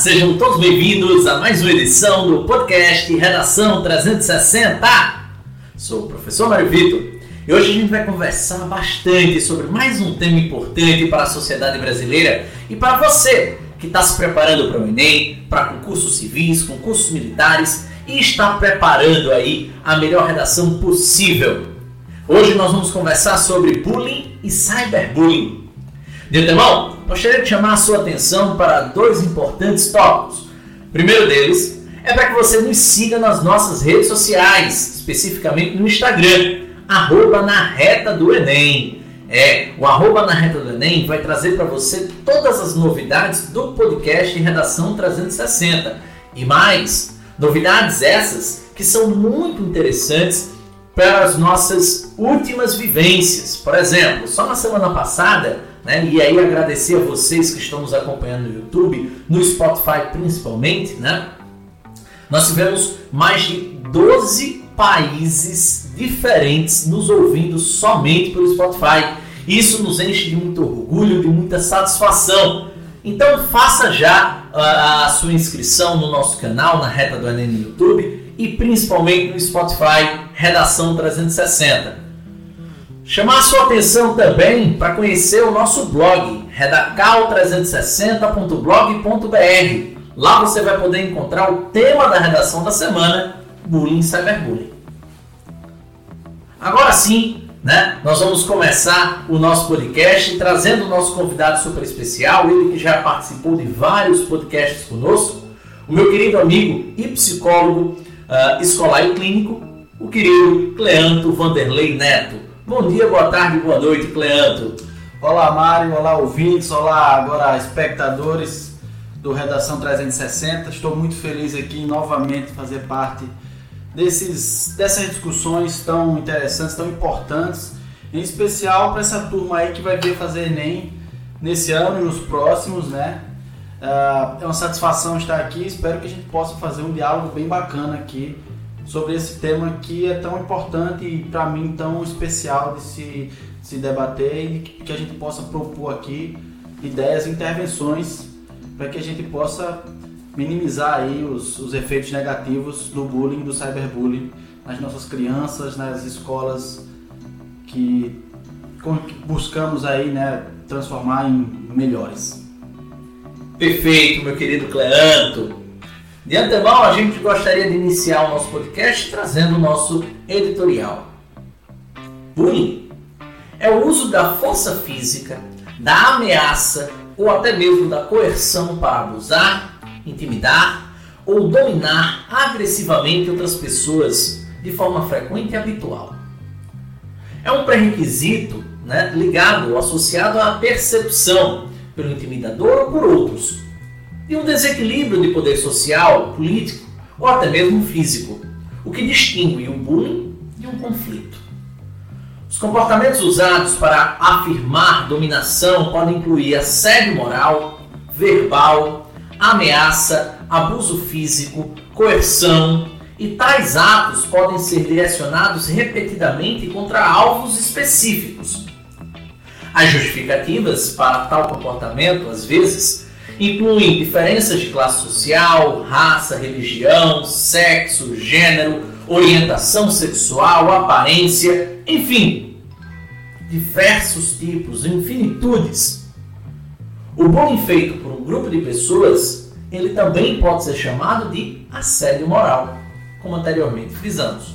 Sejam todos bem-vindos a mais uma edição do podcast Redação 360. Sou o professor Mário Vitor e hoje a gente vai conversar bastante sobre mais um tema importante para a sociedade brasileira e para você que está se preparando para o Enem, para concursos civis, concursos militares e está preparando aí a melhor redação possível. Hoje nós vamos conversar sobre bullying e cyberbullying. De antemão, gostaria de chamar a sua atenção para dois importantes tópicos. O primeiro deles é para que você nos siga nas nossas redes sociais, especificamente no Instagram, arroba na reta do Enem. É, o arroba na reta do Enem vai trazer para você todas as novidades do podcast Redação 360. E mais, novidades essas que são muito interessantes para as nossas últimas vivências. Por exemplo, só na semana passada né? E aí agradecer a vocês que estão nos acompanhando no YouTube, no Spotify principalmente, né? Nós tivemos mais de 12 países diferentes nos ouvindo somente pelo Spotify. Isso nos enche de muito orgulho, de muita satisfação. Então faça já a sua inscrição no nosso canal, na Reta do Enem no YouTube e principalmente no Spotify Redação 360. Chamar a sua atenção também para conhecer o nosso blog, redacal360.blog.br. Lá você vai poder encontrar o tema da redação da semana, Bullying e Cyberbullying. Agora sim, né, nós vamos começar o nosso podcast trazendo o nosso convidado super especial, ele que já participou de vários podcasts conosco, o meu querido amigo e psicólogo uh, escolar e clínico, o querido Cleanto Vanderlei Neto. Bom dia, boa tarde, boa noite, Cleanto. Olá, Mário, olá, ouvintes, olá, agora espectadores do Redação 360. Estou muito feliz aqui novamente fazer parte desses, dessas discussões tão interessantes, tão importantes, em especial para essa turma aí que vai vir fazer Enem nesse ano e nos próximos, né? Ah, é uma satisfação estar aqui. Espero que a gente possa fazer um diálogo bem bacana aqui sobre esse tema que é tão importante e para mim tão especial de se, se debater e que a gente possa propor aqui ideias, intervenções para que a gente possa minimizar aí os, os efeitos negativos do bullying, do cyberbullying nas nossas crianças, nas escolas que buscamos aí, né, transformar em melhores. Perfeito, meu querido Cleanto. De antemão, a gente gostaria de iniciar o nosso podcast trazendo o nosso editorial. Bullying é o uso da força física, da ameaça ou até mesmo da coerção para abusar, intimidar ou dominar agressivamente outras pessoas de forma frequente e habitual. É um pré-requisito né, ligado, associado à percepção pelo intimidador ou por outros e um desequilíbrio de poder social, político ou até mesmo físico, o que distingue um bullying de um conflito. Os comportamentos usados para afirmar dominação podem incluir assédio moral, verbal, ameaça, abuso físico, coerção, e tais atos podem ser direcionados repetidamente contra alvos específicos. As justificativas para tal comportamento, às vezes, incluem diferenças de classe social, raça, religião, sexo, gênero, orientação sexual, aparência, enfim, diversos tipos, infinitudes. O bullying feito por um grupo de pessoas, ele também pode ser chamado de assédio moral, como anteriormente frisamos.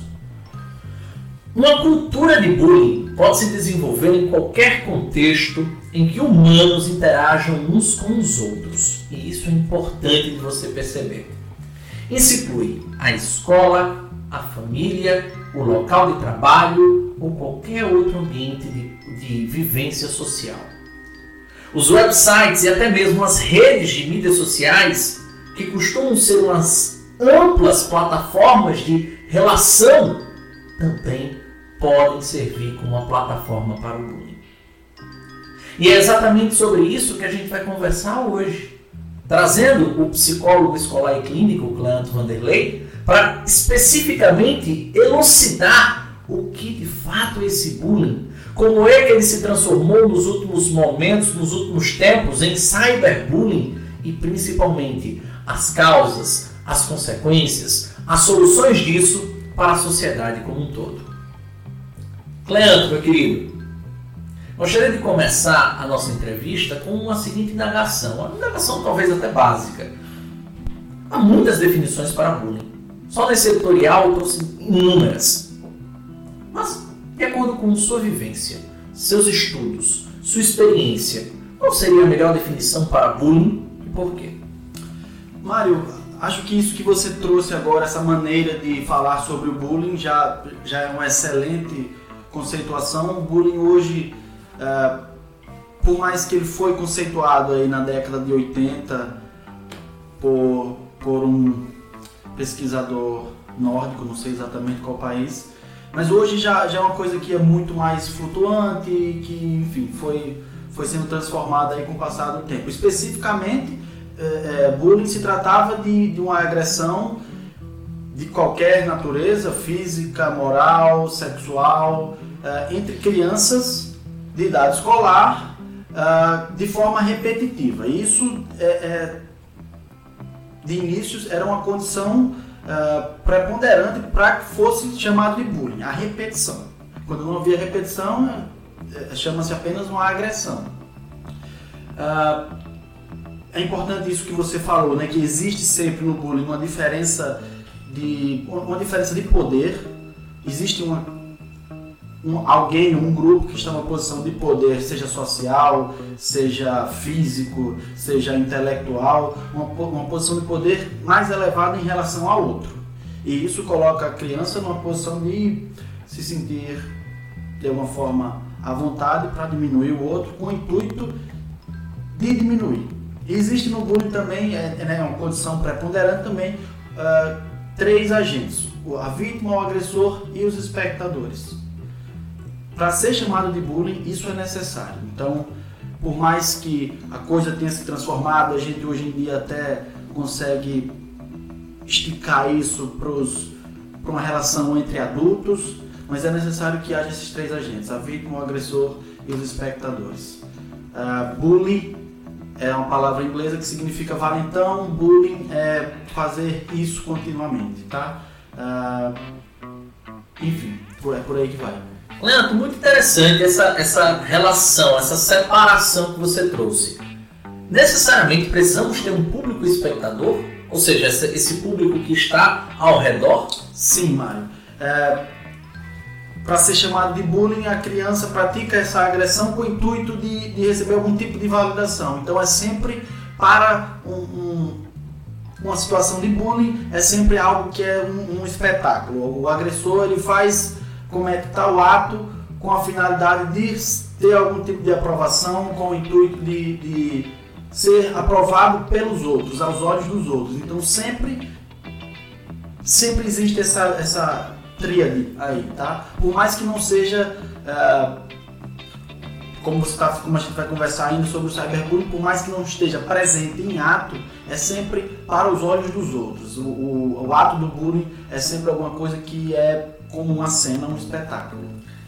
Uma cultura de bullying pode se desenvolver em qualquer contexto em que humanos interajam uns com os outros. E isso é importante de você perceber. Isso inclui a escola, a família, o local de trabalho ou qualquer outro ambiente de, de vivência social. Os websites e até mesmo as redes de mídias sociais, que costumam ser umas amplas plataformas de relação, também podem servir como uma plataforma para o bullying. E é exatamente sobre isso que a gente vai conversar hoje, trazendo o psicólogo escolar e clínico Cleanto Vanderlei para especificamente elucidar o que de fato é esse bullying, como é que ele se transformou nos últimos momentos, nos últimos tempos em cyberbullying e principalmente as causas, as consequências, as soluções disso para a sociedade como um todo. Cleandro, meu querido, gostaria de começar a nossa entrevista com uma seguinte indagação, uma indagação talvez até básica. Há muitas definições para bullying. Só nesse editorial trouxe inúmeras. Mas, de acordo com sua vivência, seus estudos, sua experiência, qual seria a melhor definição para bullying e por quê? Mário, acho que isso que você trouxe agora, essa maneira de falar sobre o bullying, já, já é uma excelente conceituação. O bullying hoje, é, por mais que ele foi conceituado aí na década de 80 por, por um pesquisador nórdico, não sei exatamente qual país, mas hoje já, já é uma coisa que é muito mais flutuante, que enfim foi, foi sendo transformada aí com o passar do tempo. Especificamente, é, é, bullying se tratava de, de uma agressão de qualquer natureza, física, moral, sexual, é, entre crianças de idade escolar, é, de forma repetitiva. Isso é, é de início era uma condição uh, preponderante para que fosse chamado de bullying, a repetição. Quando não havia repetição, é, chama-se apenas uma agressão. Uh, é importante isso que você falou, né, que existe sempre no bullying uma diferença de uma diferença de poder. Existe uma um, alguém, um grupo que está numa posição de poder, seja social, seja físico, seja intelectual, uma, uma posição de poder mais elevada em relação ao outro. E isso coloca a criança numa posição de se sentir de alguma forma à vontade para diminuir o outro, com o intuito de diminuir. existe no bullying também, é, é né, uma condição preponderante também, uh, três agentes: a vítima, o agressor e os espectadores para ser chamado de bullying, isso é necessário. Então, por mais que a coisa tenha se transformado, a gente hoje em dia até consegue esticar isso para uma relação entre adultos, mas é necessário que haja esses três agentes: a vítima, o agressor e os espectadores. Uh, bully é uma palavra inglesa que significa valentão, bullying é fazer isso continuamente, tá? Uh, enfim, é por aí que vai. Leandro, muito interessante essa, essa relação, essa separação que você trouxe. Necessariamente precisamos ter um público espectador, ou seja, esse, público que está ao redor? Sim, Mário. É, para ser chamado de bullying, a criança pratica essa agressão com o intuito de, de receber algum tipo de validação. Então é sempre para um, um, uma situação de bullying, é sempre algo que é um, um espetáculo. O agressor ele faz comete tal ato com a finalidade de ter algum tipo de aprovação, com o intuito de, de ser aprovado pelos outros, aos olhos dos outros. Então sempre, sempre existe essa, essa tríade aí, tá? Por mais que não seja, uh, como, você tá, como a gente vai conversar ainda sobre o cyberbullying, por mais que não esteja presente em ato, é sempre para os olhos dos outros. O, o, o ato do bullying é sempre alguma coisa que é como uma cena, um espetáculo.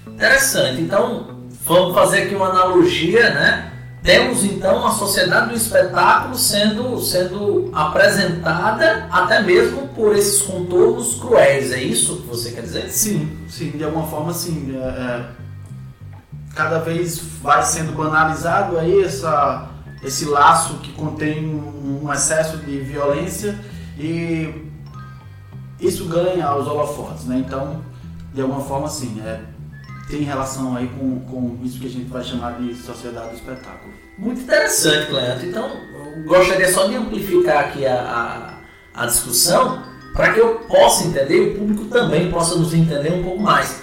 Interessante. Então, vamos fazer aqui uma analogia, né? Temos então a sociedade do espetáculo sendo, sendo apresentada até mesmo por esses contornos cruéis, é isso que você quer dizer? Sim, sim, de alguma forma sim. É, é, cada vez vai sendo banalizado aí essa, esse laço que contém um excesso de violência e isso ganha os holofotes, né? Então, de alguma forma, sim, é, tem relação aí com, com isso que a gente vai chamar de sociedade do espetáculo. Muito interessante, Cleanto. Então, eu gostaria só de amplificar aqui a, a, a discussão para que eu possa entender o público também possa nos entender um pouco mais.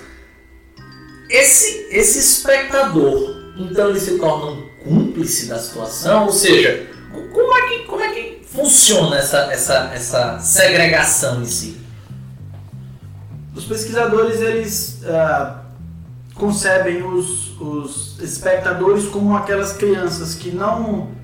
Esse, esse espectador, então ele se torna um cúmplice da situação, ou seja, como é que, como é que funciona essa, essa, essa segregação em si? Os pesquisadores eles uh, concebem os, os espectadores como aquelas crianças que não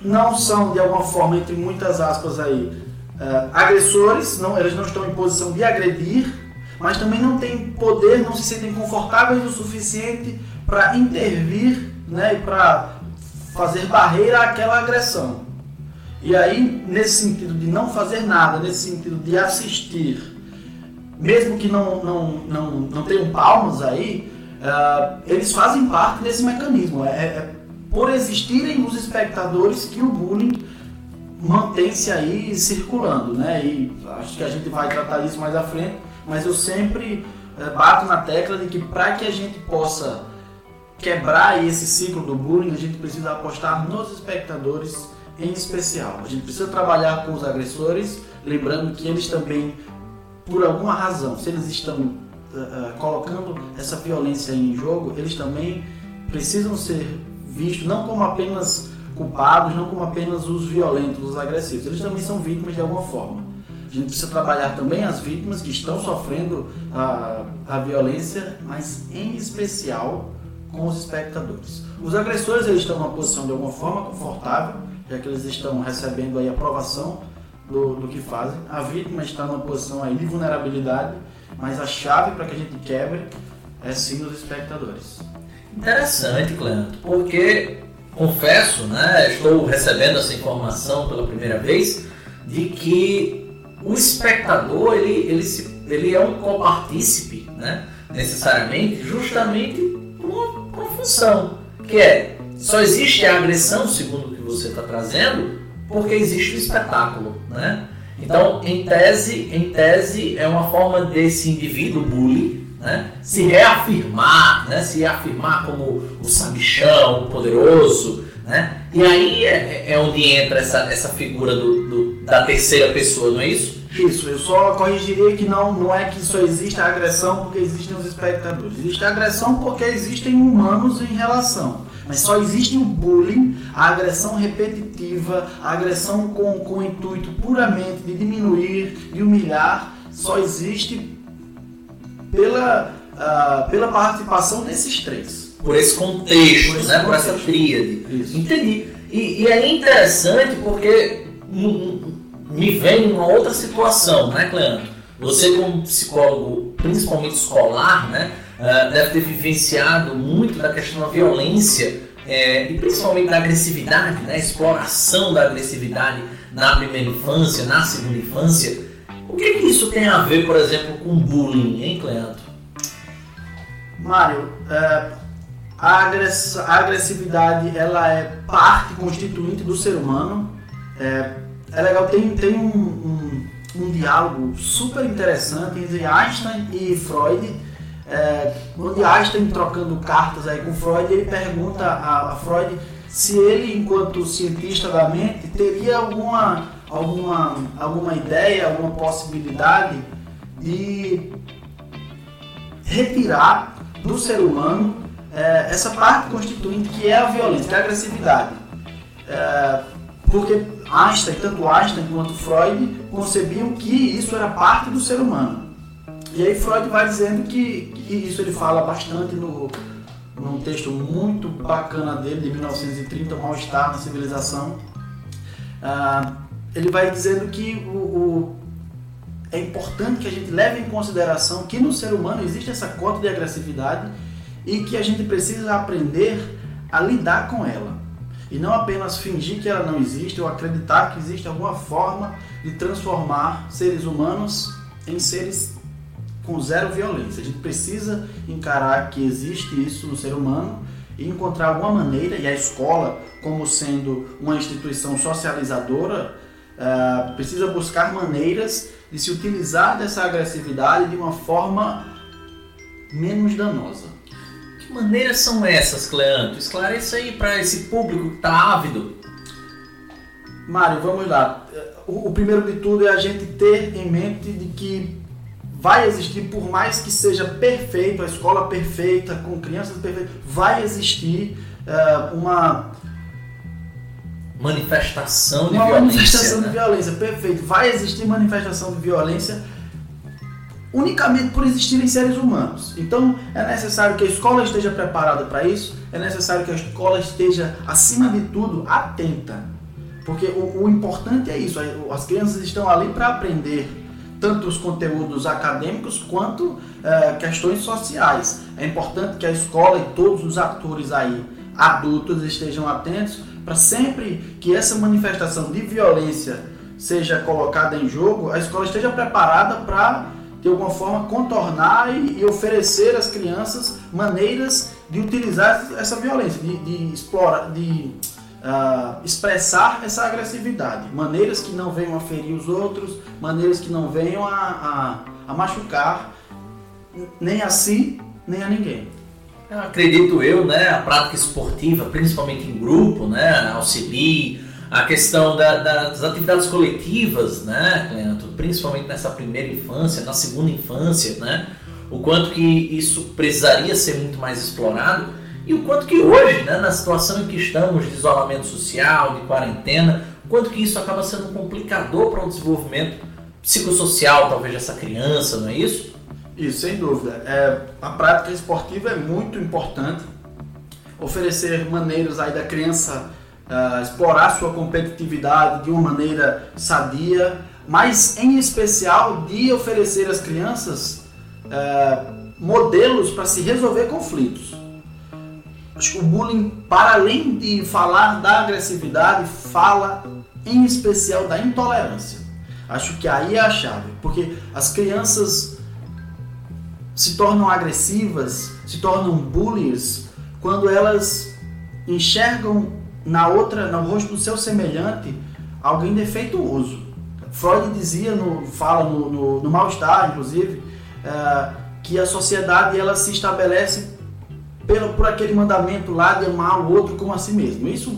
não são de alguma forma entre muitas aspas aí uh, agressores, não, eles não estão em posição de agredir, mas também não têm poder, não se sentem confortáveis o suficiente para intervir, né, e para fazer barreira àquela agressão. E aí, nesse sentido de não fazer nada, nesse sentido de assistir, mesmo que não, não, não, não tenham palmas aí, uh, eles fazem parte desse mecanismo. É, é, por existirem os espectadores que o bullying mantém-se aí circulando, né? E acho que a gente vai tratar isso mais à frente, mas eu sempre uh, bato na tecla de que para que a gente possa quebrar esse ciclo do bullying, a gente precisa apostar nos espectadores em especial. A gente precisa trabalhar com os agressores, lembrando que eles também, por alguma razão, se eles estão uh, colocando essa violência em jogo, eles também precisam ser vistos não como apenas culpados, não como apenas os violentos, os agressivos. Eles também são vítimas de alguma forma. A gente precisa trabalhar também as vítimas que estão sofrendo a, a violência, mas em especial com os espectadores. Os agressores eles estão numa posição de alguma forma confortável, já que eles estão recebendo aí aprovação do, do que fazem. A vítima está numa posição aí de vulnerabilidade, mas a chave para que a gente quebre é sim os espectadores. Interessante, Cleanto, porque confesso, né, estou recebendo essa informação pela primeira vez de que o espectador ele, ele, se, ele é um copartícipe, né, necessariamente, justamente por uma, por uma função, que é só existe a agressão, segundo o que você está trazendo, porque existe o espetáculo, né? Então, em tese, em tese é uma forma desse indivíduo bully né, se reafirmar, né, se reafirmar como o sabichão, o poderoso, né? E aí é, é onde entra essa, essa figura do, do, da terceira pessoa, não é isso? Isso, eu só corrigiria que não, não é que só existe a agressão porque existem os espectadores. Existe a agressão porque existem humanos em relação. Mas só existe o bullying, a agressão repetitiva, a agressão com, com o intuito puramente de diminuir, de humilhar, só existe pela, uh, pela participação desses três. Por esse contexto, por esse né? Contexto. por essa tríade. Isso. Entendi. E, e é interessante porque me vem uma outra situação, né, Cleandro? Você como psicólogo, principalmente escolar, né? Uh, deve ter vivenciado muito da questão da violência é, e principalmente da agressividade, né? exploração da agressividade na primeira infância, na segunda infância. O que, que isso tem a ver, por exemplo, com bullying, hein, Cleandro? Mário, é, a, agress a, agressividade ela é parte constituinte do ser humano. É, é legal, tem, tem um, um, um diálogo super interessante entre Einstein e Freud é, onde Einstein trocando cartas aí com Freud, ele pergunta a, a, Freud se ele, enquanto cientista da mente, teria alguma, alguma, alguma ideia, alguma possibilidade de retirar do ser humano é, essa parte constituinte que é a violência, que é a agressividade. É, porque Einstein, tanto Einstein quanto Freud, concebiam que isso era parte do ser humano. E aí Freud vai dizendo que, que isso ele fala bastante no, num texto muito bacana dele, de 1930, O Mal-Estar na Civilização. Ah, ele vai dizendo que o, o, é importante que a gente leve em consideração que no ser humano existe essa cota de agressividade e que a gente precisa aprender a lidar com ela. E não apenas fingir que ela não existe ou acreditar que existe alguma forma de transformar seres humanos em seres com zero violência. A gente precisa encarar que existe isso no ser humano e encontrar alguma maneira, e a escola, como sendo uma instituição socializadora, uh, precisa buscar maneiras de se utilizar dessa agressividade de uma forma menos danosa. Que maneiras são essas, Cleanto? Esclareça aí para esse público que está ávido. Mário, vamos lá. O, o primeiro de tudo é a gente ter em mente de que vai existir, por mais que seja perfeito, a escola perfeita, com crianças perfeitas, vai existir uh, uma manifestação de uma violência. manifestação né? de violência, perfeito. Vai existir manifestação de violência unicamente por existirem seres humanos. Então é necessário que a escola esteja preparada para isso, é necessário que a escola esteja, acima de tudo, atenta. Porque o, o importante é isso, as crianças estão ali para aprender tanto os conteúdos acadêmicos quanto é, questões sociais. É importante que a escola e todos os atores aí adultos estejam atentos para sempre que essa manifestação de violência seja colocada em jogo, a escola esteja preparada para de alguma forma contornar e, e, oferecer às crianças maneiras de utilizar essa violência, de, de explorar, de uh, expressar essa agressividade, maneiras que não venham a ferir os outros, maneiras que não venham a, a, a machucar nem a si nem a ninguém. Eu acredito eu, né, a prática esportiva, principalmente em grupo, né, auxilia, a questão da, das atividades coletivas, né, Cleanto, principalmente nessa primeira infância, na segunda infância, né, o quanto que isso precisaria ser muito mais explorado e o quanto que hoje, né, na situação em que estamos de isolamento social, de quarentena, o quanto que isso acaba sendo um complicador para o desenvolvimento psicossocial, talvez, dessa criança, não é isso? Isso, sem dúvida. É, a prática esportiva é muito importante. Oferecer maneiras aí da criança uh, explorar sua competitividade de uma maneira sadia, mas em especial de oferecer às crianças uh, modelos para se resolver conflitos. Acho que o bullying, para além de falar da agressividade, fala em especial da intolerância. Acho que aí é a chave, porque as crianças se tornam agressivas, se tornam bullies quando elas enxergam na outra, no rosto do seu semelhante, alguém defeituoso. Freud dizia, no, fala no, no, no mal-estar, inclusive, é, que a sociedade ela se estabelece pelo, por aquele mandamento lá de amar o outro como a si mesmo. Isso,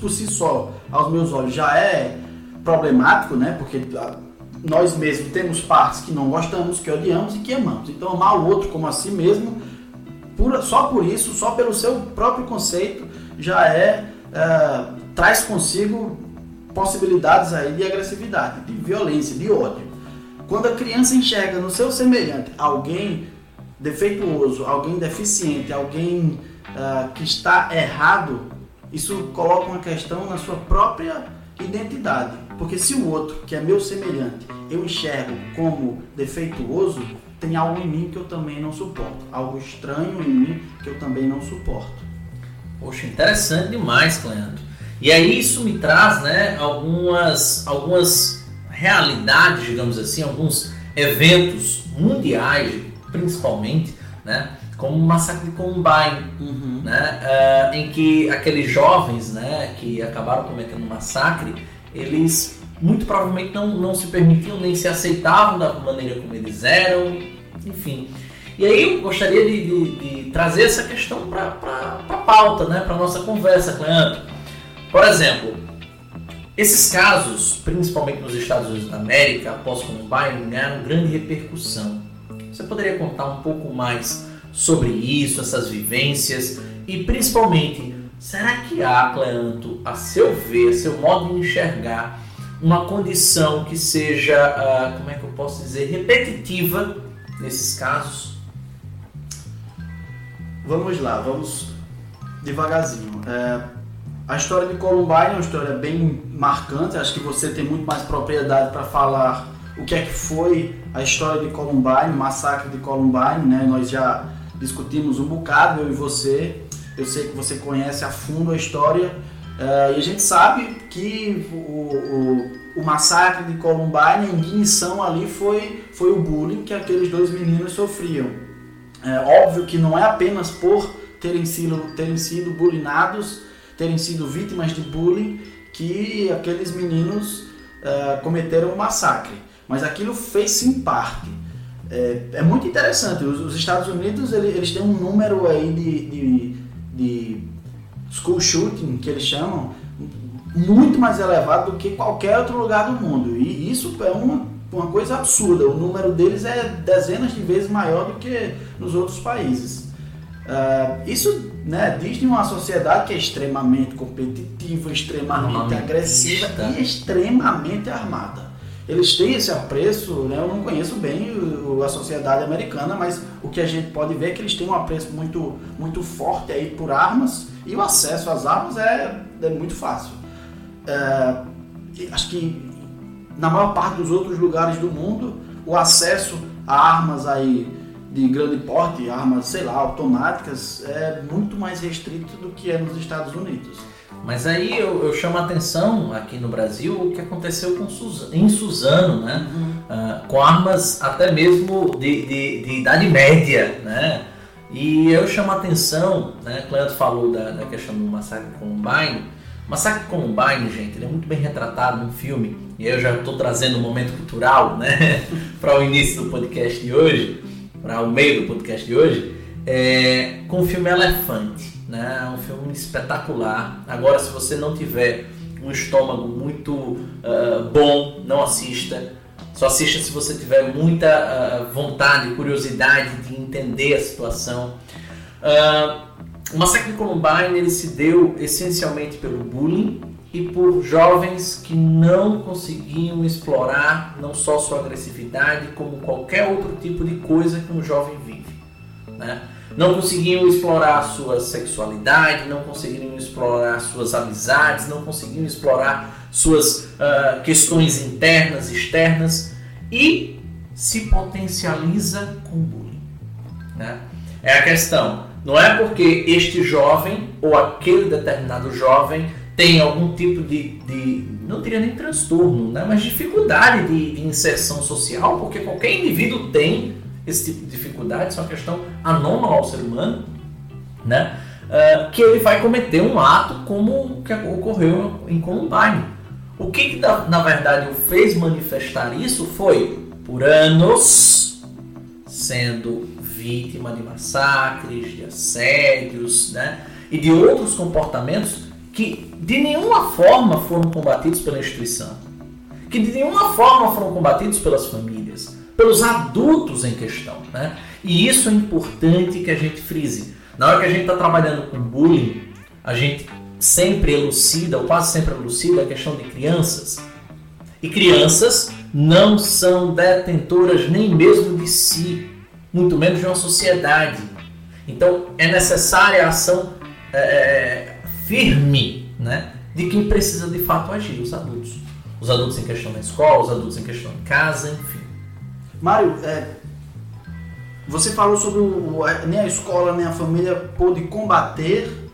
por si só, aos meus olhos, já é problemático, né? Porque ah, nós mesmos temos partes que não gostamos, que odiamos e que amamos. Então, amar o outro como a si mesmo, por, só por isso, só pelo seu próprio conceito, já é, é traz consigo possibilidades aí de agressividade, de violência, de ódio. Quando a criança enxerga no seu semelhante alguém defeituoso, alguém deficiente, alguém uh, que está errado, isso coloca uma questão na sua própria identidade. Porque se o outro, que é meu semelhante, eu enxergo como defeituoso, tem algo em mim que eu também não suporto, algo estranho em mim que eu também não suporto. Poxa, interessante demais, Cleandro. E aí isso me traz né, algumas, algumas realidades, digamos assim, alguns eventos mundiais, principalmente, né, como o massacre de Columbine, uhum. né, uh, em que aqueles jovens né, que acabaram cometendo um massacre, eles muito provavelmente não, não se permitiam nem se aceitavam da maneira como eles eram, enfim. E aí eu gostaria de, de, de trazer essa questão para a pauta, né, para a nossa conversa, Cleandro. Por exemplo, esses casos, principalmente nos Estados Unidos da América, após Columbine, ganharam grande repercussão. Você poderia contar um pouco mais sobre isso, essas vivências e principalmente, será que há, Cleanto, a seu ver, a seu modo de enxergar, uma condição que seja, uh, como é que eu posso dizer, repetitiva nesses casos? Vamos lá, vamos devagarzinho. É, a história de Columbine é uma história bem marcante. Acho que você tem muito mais propriedade para falar o que é que foi a história de Columbine, o massacre de Columbine. Né? Nós já discutimos um bocado, eu e você. Eu sei que você conhece a fundo a história. É, e a gente sabe que o, o, o, massacre de Columbine, a ignição ali foi, foi o bullying que aqueles dois meninos sofriam. É óbvio que não é apenas por terem sido, terem sido bulinados, terem sido vítimas de bullying, que aqueles meninos uh, cometeram um massacre. Mas aquilo fez-se em parte. É, é, muito interessante. Os, os Estados Unidos eles, eles, têm um número aí de, de, de school shooting, que eles chamam, muito mais elevado do que qualquer outro lugar do mundo. E isso é uma uma coisa absurda. O número deles é dezenas de vezes maior do que nos outros países. Uh, isso né, diz de uma sociedade que é extremamente competitiva, extremamente agressiva e extremamente armada. Eles têm esse apreço, né, eu não conheço bem a sociedade americana, mas o que a gente pode ver é que eles têm um apreço muito, muito forte aí por armas e o acesso às armas é, é muito fácil. Uh, acho que na maior parte dos outros lugares do mundo, o acesso a armas aí de grande porte, armas, sei lá, automáticas, é muito mais restrito do que é nos Estados Unidos. Mas aí eu, eu chamo a atenção aqui no Brasil o que aconteceu com Suzano, em Suzano, né? Uhum. Uh, com armas até mesmo de, de, de, idade média, né? E eu chamo a atenção, né? Cleandro falou da, da questão do massacre Columbine. O massacre Columbine, gente, ele é muito bem retratado no filme. E eu já estou trazendo um momento cultural, né? para o início do podcast de hoje, para o meio do podcast de hoje, é, com o filme Elefante né? É um filme espetacular. Agora, se você não tiver um estômago muito uh, bom, não assista. Só assista se você tiver muita uh, vontade, curiosidade de entender a situação. Uh, o massacre de Columbine ele se deu essencialmente pelo bullying e por jovens que não conseguiam explorar não só sua agressividade, como qualquer outro tipo de coisa que um jovem vive. Né? Não conseguiam explorar sua sexualidade, não conseguiam explorar suas amizades, não conseguiam explorar suas uh, questões internas, externas e se potencializa com bullying. Né? É a questão. Não é porque este jovem ou aquele determinado jovem tem algum tipo de, de não diria nem transtorno, né? mas dificuldade de, de inserção social, porque qualquer indivíduo tem esse tipo de dificuldade, isso é uma questão anômala ao ser humano, né? Uh, que ele vai cometer um ato como o que ocorreu em Columbine. O que, que na, verdade o fez manifestar isso foi, por anos, sendo vítima de massacres, de assédios, né? E de outros comportamentos que de nenhuma forma foram combatidos pela instituição, que de nenhuma forma foram combatidos pelas famílias, pelos adultos em questão. Né? E isso é importante que a gente frise. Na hora que a gente está trabalhando com bullying, a gente sempre elucida, ou quase sempre elucida, a questão de crianças. E crianças não são detentoras nem mesmo de si, muito menos de uma sociedade. Então é necessária a ação é, é firme né, de quem precisa de fato agir, os adultos. Os adultos em questão na escola, os adultos em questão em casa, enfim. Mário, é, você falou sobre o, nem a escola nem a família pôde combater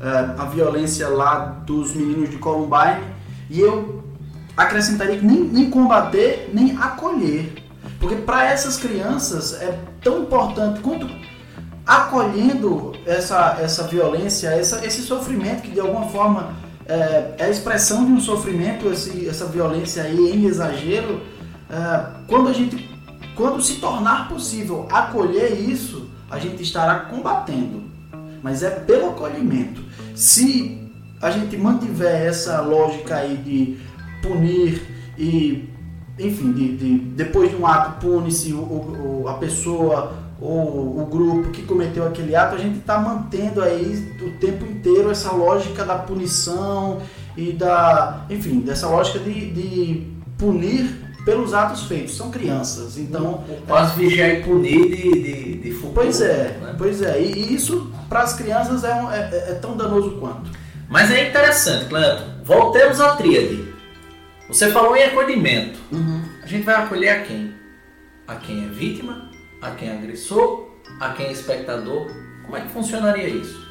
é, a violência lá dos meninos de Columbine e eu acrescentaria que nem, nem combater nem acolher, porque para essas crianças é tão importante quanto acolhendo essa, essa violência, essa, esse sofrimento que de alguma forma é, é a expressão de um sofrimento, esse, essa violência aí em exagero, é, quando a gente quando se tornar possível acolher isso, a gente estará combatendo. Mas é pelo acolhimento. Se a gente mantiver essa lógica aí de punir e, enfim, de, de depois de um ato pune-se a pessoa ou o grupo que cometeu aquele ato, a gente está mantendo aí o tempo inteiro essa lógica da punição e da, enfim, dessa lógica de, de punir pelos atos feitos. São crianças, então... Quase vigiar e punir de, de, de futuro. Pois é, né? pois é. E, isso, para as crianças, é, um, é, é, é, tão danoso quanto. Mas é interessante, Cleto. Voltemos à tríade. Você falou em acolhimento. Uhum. A gente vai acolher a quem? A quem é vítima, a quem é agressor, a quem é espectador. Como é que funcionaria isso?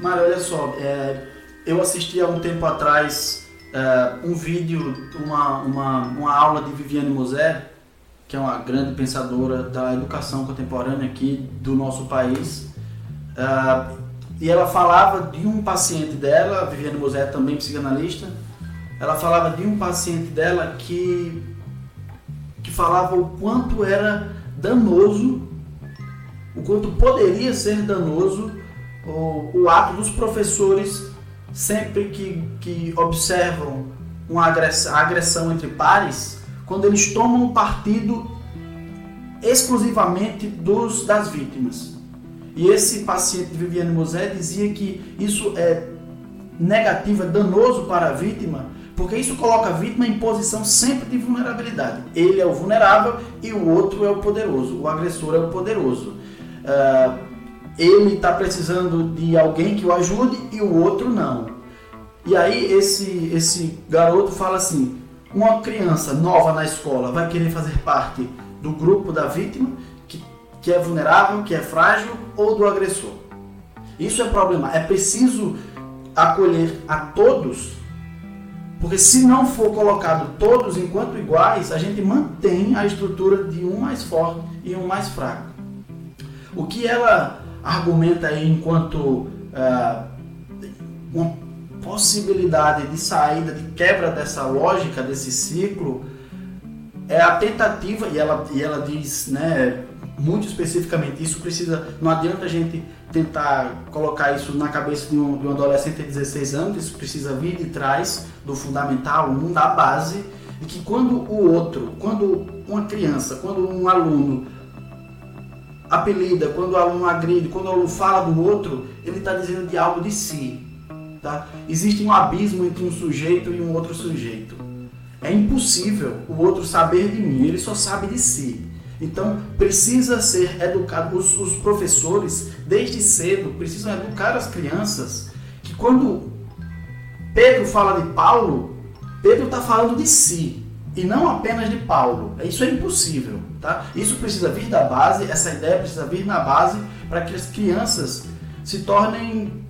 Mário, olha só, é, eu assisti há um tempo atrás uh, um vídeo, uma, uma, uma aula de Viviane Moser, que é uma grande pensadora da educação contemporânea aqui do nosso país. Uh, e ela falava de um paciente dela, Viviane Moser também psicanalista, ela falava de um paciente dela que, que falava o quanto era danoso, o quanto poderia ser danoso o, o ato dos professores sempre que, que observam uma agressão, entre pares, quando eles tomam partido exclusivamente dos, das vítimas. E esse paciente Viviane Mosé dizia que isso é negativo, é danoso para a vítima, porque isso coloca a vítima em posição sempre de vulnerabilidade. Ele é o vulnerável e o outro é o poderoso, o agressor é o poderoso. Uh, ele está precisando de alguém que o ajude e o outro não. E aí esse, esse garoto fala assim, uma criança nova na escola vai querer fazer parte do grupo da vítima, que, que é vulnerável, que é frágil, ou do agressor. Isso é problema. É preciso acolher a todos, porque se não for colocado todos enquanto iguais, a gente mantém a estrutura de um mais forte e um mais fraco. O que ela argumenta aí enquanto uh, uma possibilidade de saída, de quebra dessa lógica, desse ciclo, é a tentativa, e ela, e ela diz, né, muito especificamente, isso precisa, não adianta a gente tentar colocar isso na cabeça de um, de um adolescente de 16 anos, isso precisa vir de trás do fundamental, da base, e que quando o outro, quando uma criança, quando um aluno apelida, quando o aluno agride, quando o aluno fala do outro, ele está dizendo de algo de si. Tá? Existe um abismo entre um sujeito e um outro sujeito. É impossível o outro saber de mim, ele só sabe de si. Então precisa ser educado. Os, os professores, desde cedo, precisam educar as crianças que quando Pedro fala de Paulo, Pedro está falando de si e não apenas de Paulo. Isso é impossível. Tá? Isso precisa vir da base, essa ideia precisa vir na base para que as crianças se tornem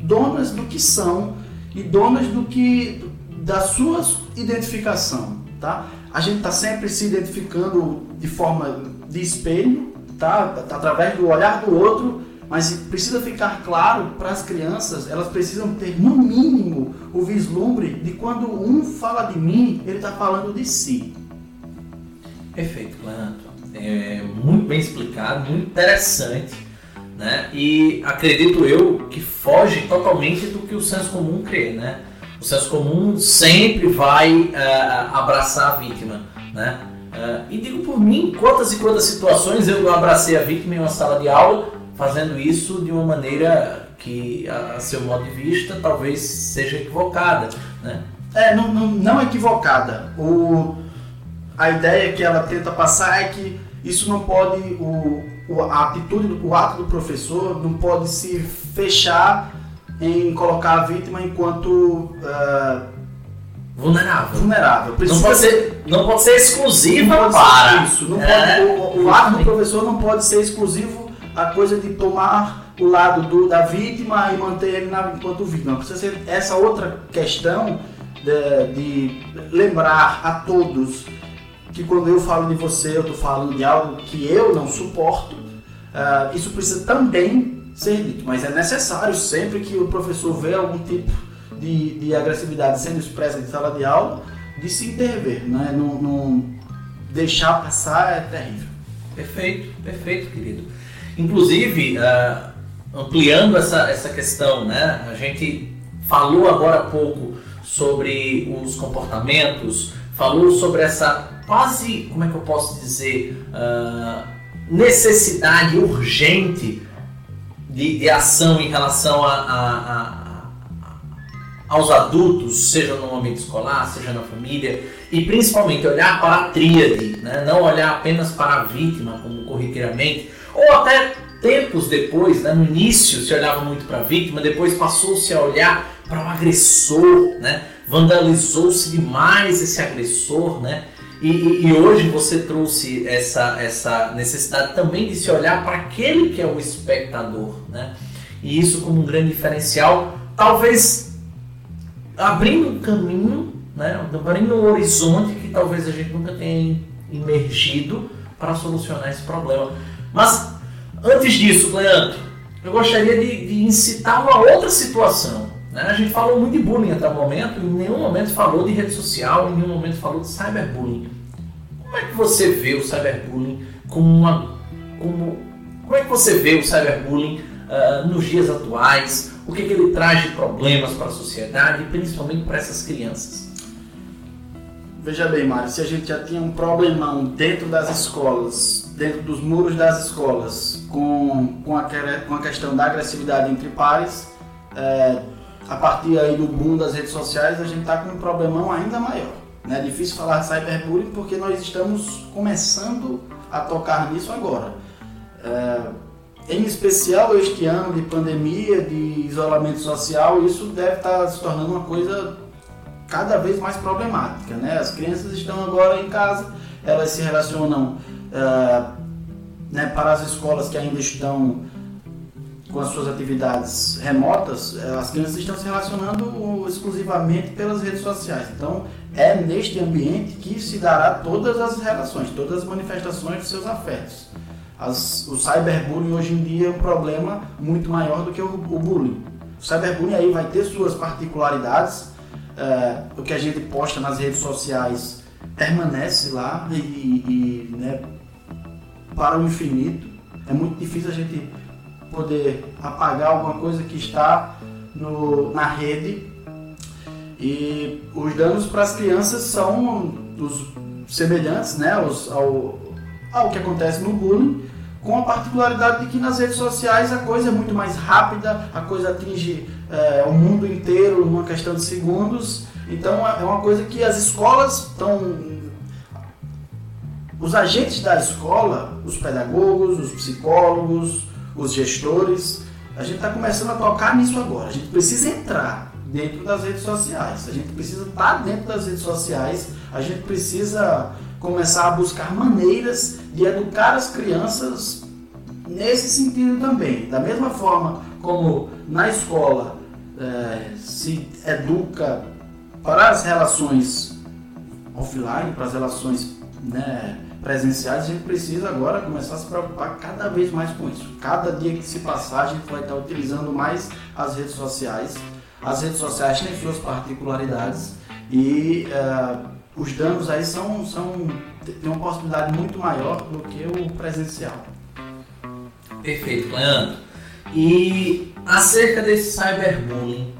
donas do que são e donas do que da sua identificação, tá? A gente está sempre se identificando de forma de espelho, tá? Através do olhar do outro, mas precisa ficar claro para as crianças, elas precisam ter no mínimo o vislumbre de quando um fala de mim, ele está falando de si. Perfeito, Cleanto. É muito bem explicado, muito interessante né? E acredito eu que foge totalmente do que o senso comum crê, né? O senso comum sempre vai uh, abraçar a vítima, né? Uh, e digo por mim, quantas e quantas situações eu abracei a vítima em uma sala de aula, fazendo isso de uma maneira que, a, seu modo de vista, talvez seja equivocada, né? É, não, não, não equivocada. O, a ideia que ela tenta passar é que isso não pode, o, a atitude, o ato do professor não pode se fechar em colocar a vítima enquanto uh, vulnerável. Vulnerável. Precisa não pode ser, não pode ser exclusiva pode para. Ser isso. Não é, pode, o, o ato do professor não pode ser exclusivo a coisa de tomar o lado do, da vítima e manter ele na, enquanto vítima. Precisa ser essa outra questão de, de lembrar a todos que quando eu falo de você, eu estou falando de algo que eu não suporto. Uh, isso precisa também ser dito, mas é necessário sempre que o professor vê algum tipo de, de agressividade sendo expressa em sala de aula, de se intervir, né? não, não deixar passar é terrível. Perfeito, perfeito, querido. Inclusive, uh, ampliando essa, essa questão, né? a gente falou agora há pouco sobre os comportamentos, falou sobre essa quase, como é que eu posso dizer, uh, necessidade urgente de, de, ação em relação a, a, a, aos adultos, seja no ambiente escolar, seja na família, e principalmente olhar para a tríade, né? não olhar apenas para a vítima, como corriqueiramente, ou até tempos depois, né? no início se olhava muito para a vítima, depois passou-se a olhar para o agressor, né? vandalizou-se demais esse agressor, né? E, e, hoje você trouxe essa, essa necessidade também de se olhar para aquele que é o espectador, né? E isso como um grande diferencial, talvez abrindo um caminho, né? abrindo um horizonte que talvez a gente nunca tenha emergido para solucionar esse problema. Mas antes disso, Leandro, eu gostaria de, de incitar uma outra situação. Né? A gente falou muito de bullying até o momento, em nenhum momento falou de rede social, em nenhum momento falou de cyberbullying. Como é que você vê o cyberbullying como uma. Como, como é que você vê o cyberbullying uh, nos dias atuais? O que, que ele traz de problemas para a sociedade e principalmente para essas crianças? Veja bem, Mário, se a gente já tinha um problemão dentro das escolas, dentro dos muros das escolas, com, com, a, com a questão da agressividade entre pares, é, a partir aí do boom das redes sociais, a gente está com um problemão ainda maior. Né? É difícil falar de cyberbullying porque nós estamos começando a tocar nisso agora. É, em especial este ano de pandemia, de isolamento social, isso deve estar se tornando uma coisa cada vez mais problemática. Né? As crianças estão agora em casa, elas se relacionam uh, né, para as escolas que ainda estão com as suas atividades remotas, eh, as crianças estão se relacionando exclusivamente pelas redes sociais. Então, é neste ambiente que se dará todas as relações, todas as manifestações dos seus afetos. As, o cyberbullying hoje em dia é um problema muito maior do que o, o bullying. O cyberbullying aí vai ter suas particularidades. É, o que a gente posta nas redes sociais permanece lá e, e né, para o infinito. É muito difícil a gente poder apagar alguma coisa que está no, na rede. E os danos para as crianças são os semelhantes né, os, ao, ao que acontece no bullying, com a particularidade de que nas redes sociais a coisa é muito mais rápida, a coisa atinge é, o mundo inteiro numa questão de segundos. Então é uma coisa que as escolas estão. Os agentes da escola, os pedagogos, os psicólogos, os gestores, a gente está começando a tocar nisso agora. A gente precisa entrar dentro das redes sociais, a gente precisa estar tá dentro das redes sociais, a gente precisa começar a buscar maneiras de educar as crianças nesse sentido também. Da mesma forma como na escola é, se educa para as relações offline, para as relações né, presenciais, a gente precisa agora começar a se preocupar cada vez mais com isso. Cada dia que se passar, a gente vai estar utilizando mais as redes sociais. As redes sociais têm suas particularidades e uh, os danos aí são, são tem uma possibilidade muito maior do que o presencial. Perfeito, Leandro. E acerca desse cyberbullying,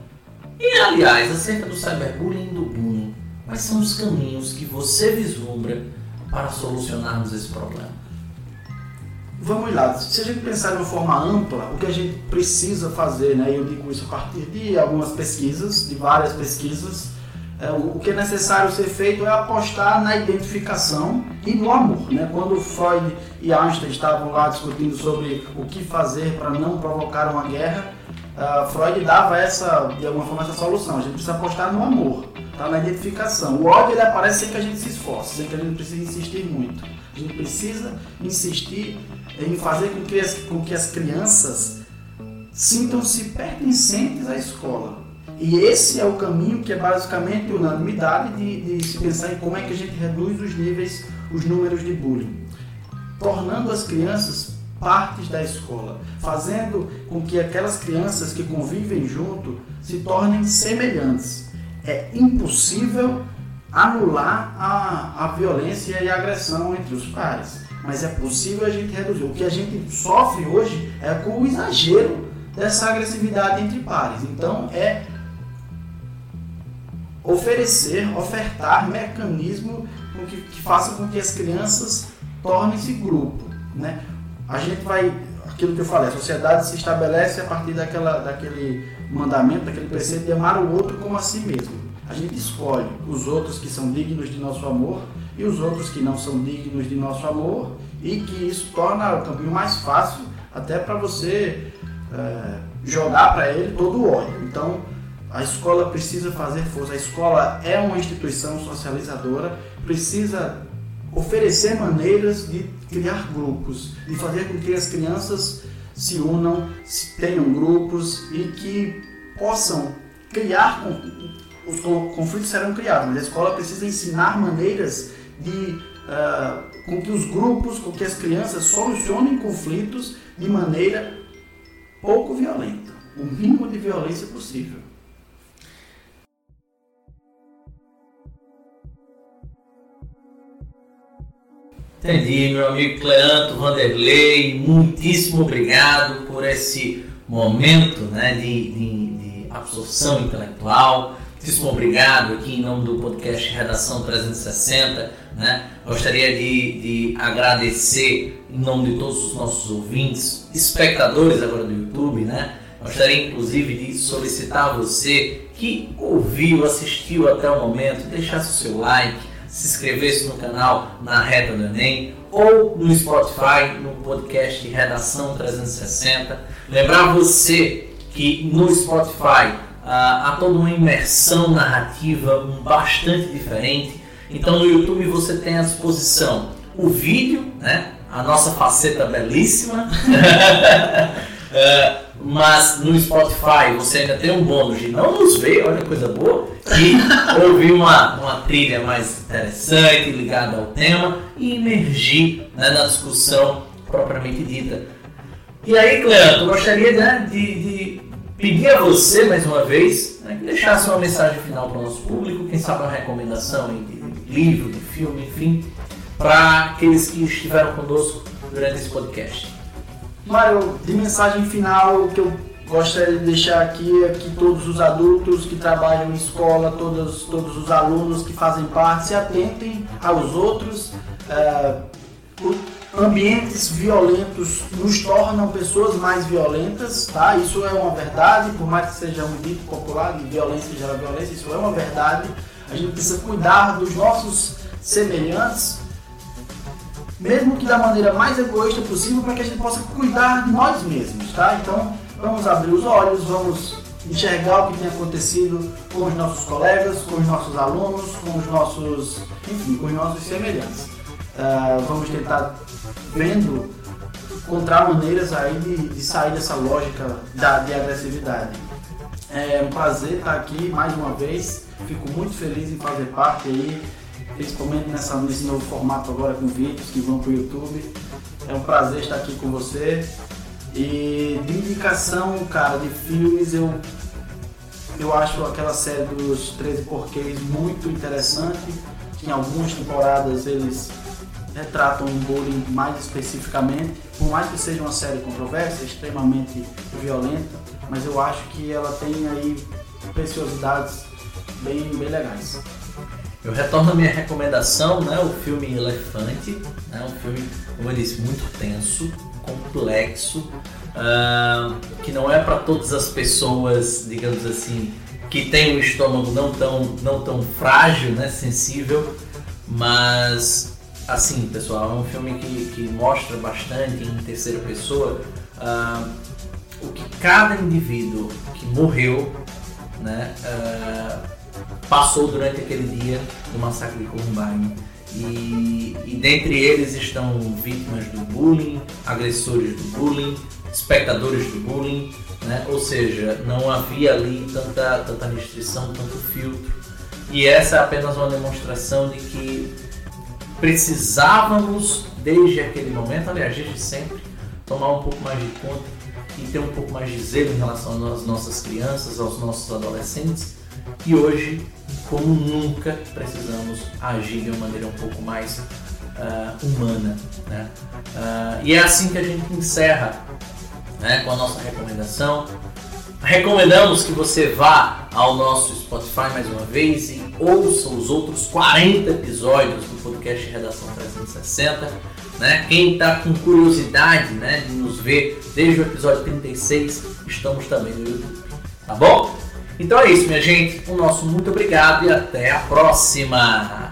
e aliás, acerca do cyberbullying e do bullying, quais são os caminhos que você vislumbra para solucionarmos esse problema? Vamos lá, se a gente pensar de uma forma ampla, o que a gente precisa fazer, né, eu digo isso a partir de algumas pesquisas, de várias pesquisas, é, o que é necessário ser feito é apostar na identificação e no amor. Né? Quando Freud e Einstein estavam lá discutindo sobre o que fazer para não provocar uma guerra, uh, Freud dava essa, de alguma forma essa solução. A gente precisa apostar no amor, tá? na identificação. O ódio ele aparece sem que a gente se esforce, sem que a gente precise insistir muito. A gente precisa insistir em fazer com que as, com que as crianças sintam-se pertencentes à escola e esse é o caminho que é basicamente unanimidade de, de se pensar em como é que a gente reduz os níveis, os números de bullying. Tornando as crianças partes da escola, fazendo com que aquelas crianças que convivem junto se tornem semelhantes. É impossível anular a, a violência e a agressão entre os pares, mas é possível a gente reduzir. O que a gente sofre hoje é com o exagero dessa agressividade entre pares. Então é oferecer, ofertar mecanismo que, que faça com que as crianças tornem-se grupo. Né? A gente vai, aquilo que eu falei, a sociedade se estabelece a partir daquela, daquele mandamento, daquele preceito de amar o outro como a si mesmo. A gente escolhe os outros que são dignos de nosso amor e os outros que não são dignos de nosso amor e que isso torna o caminho mais fácil até para você é, jogar para ele todo o ódio. Então, a escola precisa fazer força. A escola é uma instituição socializadora, precisa oferecer maneiras de criar grupos, de fazer com que as crianças se unam, tenham grupos e que possam criar os conflitos serão criados, mas a escola precisa ensinar maneiras de uh, com que os grupos, com que as crianças solucionem conflitos de maneira pouco violenta, o mínimo de violência possível. Entendi, meu amigo Cleanto Vanderlei, muitíssimo obrigado por esse momento né, de, de, de absorção intelectual. Muitíssimo obrigado aqui em nome do podcast Redação 360. Né? Gostaria de, de agradecer em nome de todos os nossos ouvintes, espectadores agora do YouTube, né? Gostaria inclusive de solicitar a você que ouviu, assistiu até o momento, deixasse o seu like, se inscrevesse no canal na reta do Enem ou no Spotify, no podcast Redação 360. Lembrar você que no Spotify ah, há toda uma imersão narrativa bastante diferente Então no YouTube você tem à disposição o vídeo, né? A nossa faceta belíssima. É, mas no Spotify você ainda tem um bônus de não nos ver, olha que coisa boa, e ouvir uma, uma trilha mais interessante, ligada ao tema e emergir né, na discussão propriamente dita. E aí, Cleanto, eu gostaria né, de, de, pedir a você, mais uma vez, né, que deixasse uma mensagem final para o nosso público, quem sabe uma recomendação de, de livro, de filme, enfim, para aqueles que estiveram conosco durante esse podcast. Mário, de mensagem final, o que eu gostaria de deixar aqui é que todos os adultos que trabalham em escola, todos, todos os alunos que fazem parte, se atentem aos outros. É, ambientes violentos nos tornam pessoas mais violentas, tá? Isso é uma verdade, por mais que seja um dito popular de violência gera violência, isso é uma verdade. A gente precisa cuidar dos nossos semelhantes, mesmo que da maneira mais egoísta possível, para que a gente possa cuidar de nós mesmos, tá? Então, vamos abrir os olhos, vamos enxergar o que tem acontecido com os nossos colegas, com os nossos alunos, com os nossos, enfim, com os nossos semelhantes. Uh, vamos tentar vendo encontrar maneiras aí de, de sair dessa lógica da, de agressividade. É um prazer estar aqui mais uma vez. Fico muito feliz em fazer parte aí principalmente nessa, nesse novo formato agora com vídeos que vão para o YouTube. É um prazer estar aqui com você. E de indicação, cara, de filmes, eu, eu acho aquela série dos 13 Porquês muito interessante. Em algumas temporadas eles retratam o bullying mais especificamente, por mais que seja uma série controversa, extremamente violenta, mas eu acho que ela tem aí preciosidades bem, bem legais. Eu retorno à minha recomendação, né, o filme Elefante, né, um filme, como eu disse, muito tenso, complexo, uh, que não é para todas as pessoas, digamos assim, que têm um estômago não tão, não tão frágil, né, sensível, mas assim, pessoal, é um filme que, que mostra bastante em terceira pessoa uh, o que cada indivíduo que morreu, né, uh, passou durante aquele dia do massacre de Columbine. E, e dentre eles estão vítimas do bullying, agressores do bullying, espectadores do bullying, né? ou seja, não havia ali tanta, tanta restrição, tanto filtro. E essa é apenas uma demonstração de que precisávamos, desde aquele momento, aliás, desde sempre, tomar um pouco mais de conta e ter um pouco mais de zelo em relação às nossas crianças, aos nossos adolescentes e hoje, como nunca, precisamos agir de uma maneira um pouco mais uh, humana. Né? Uh, e é assim que a gente encerra né, com a nossa recomendação. Recomendamos que você vá ao nosso Spotify mais uma vez e ouça os outros 40 episódios do podcast Redação 360. Né? Quem está com curiosidade né, de nos ver desde o episódio 36, estamos também no YouTube. Tá bom? Então é isso, minha gente. O nosso muito obrigado e até a próxima!